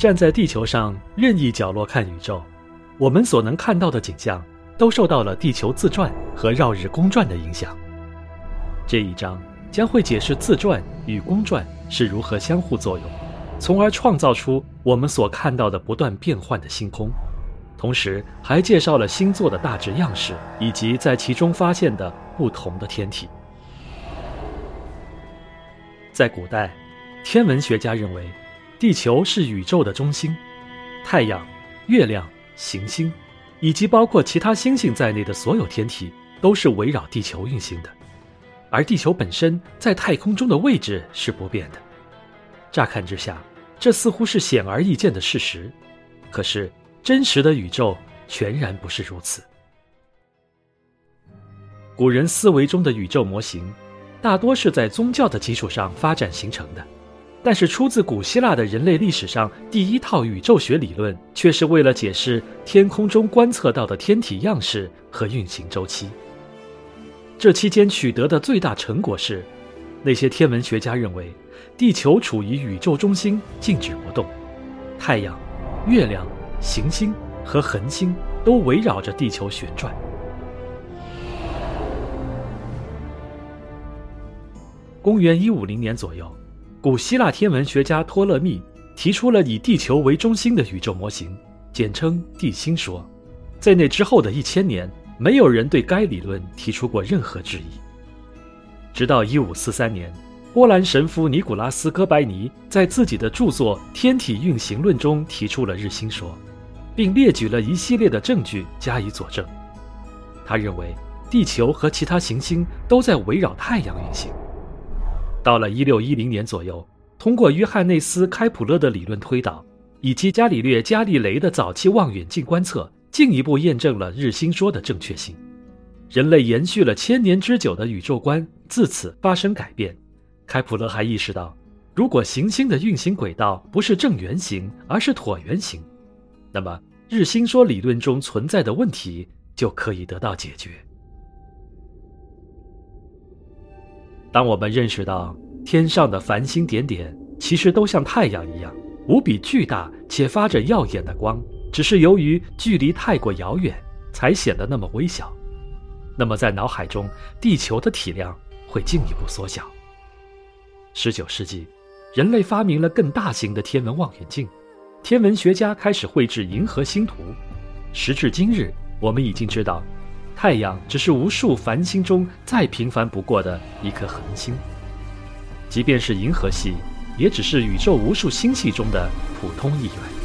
站在地球上任意角落看宇宙，我们所能看到的景象都受到了地球自转和绕日公转的影响。这一章将会解释自转与公转是如何相互作用，从而创造出我们所看到的不断变换的星空。同时，还介绍了星座的大致样式以及在其中发现的不同的天体。在古代，天文学家认为，地球是宇宙的中心，太阳、月亮、行星，以及包括其他星星在内的所有天体都是围绕地球运行的，而地球本身在太空中的位置是不变的。乍看之下，这似乎是显而易见的事实，可是。真实的宇宙全然不是如此。古人思维中的宇宙模型，大多是在宗教的基础上发展形成的，但是出自古希腊的人类历史上第一套宇宙学理论，却是为了解释天空中观测到的天体样式和运行周期。这期间取得的最大成果是，那些天文学家认为，地球处于宇宙中心，静止不动，太阳、月亮。行星和恒星都围绕着地球旋转。公元一五零年左右，古希腊天文学家托勒密提出了以地球为中心的宇宙模型，简称地心说。在那之后的一千年，没有人对该理论提出过任何质疑。直到一五四三年。波兰神父尼古拉斯·哥白尼在自己的著作《天体运行论》中提出了日心说，并列举了一系列的证据加以佐证。他认为，地球和其他行星都在围绕太阳运行。到了1610年左右，通过约翰内斯·开普勒的理论推导，以及伽利略、伽利雷的早期望远镜观测，进一步验证了日心说的正确性。人类延续了千年之久的宇宙观自此发生改变。开普勒还意识到，如果行星的运行轨道不是正圆形，而是椭圆形，那么日心说理论中存在的问题就可以得到解决。当我们认识到天上的繁星点点其实都像太阳一样无比巨大且发着耀眼的光，只是由于距离太过遥远才显得那么微小，那么在脑海中地球的体量会进一步缩小。十九世纪，人类发明了更大型的天文望远镜，天文学家开始绘制银河星图。时至今日，我们已经知道，太阳只是无数繁星中再平凡不过的一颗恒星，即便是银河系，也只是宇宙无数星系中的普通一员。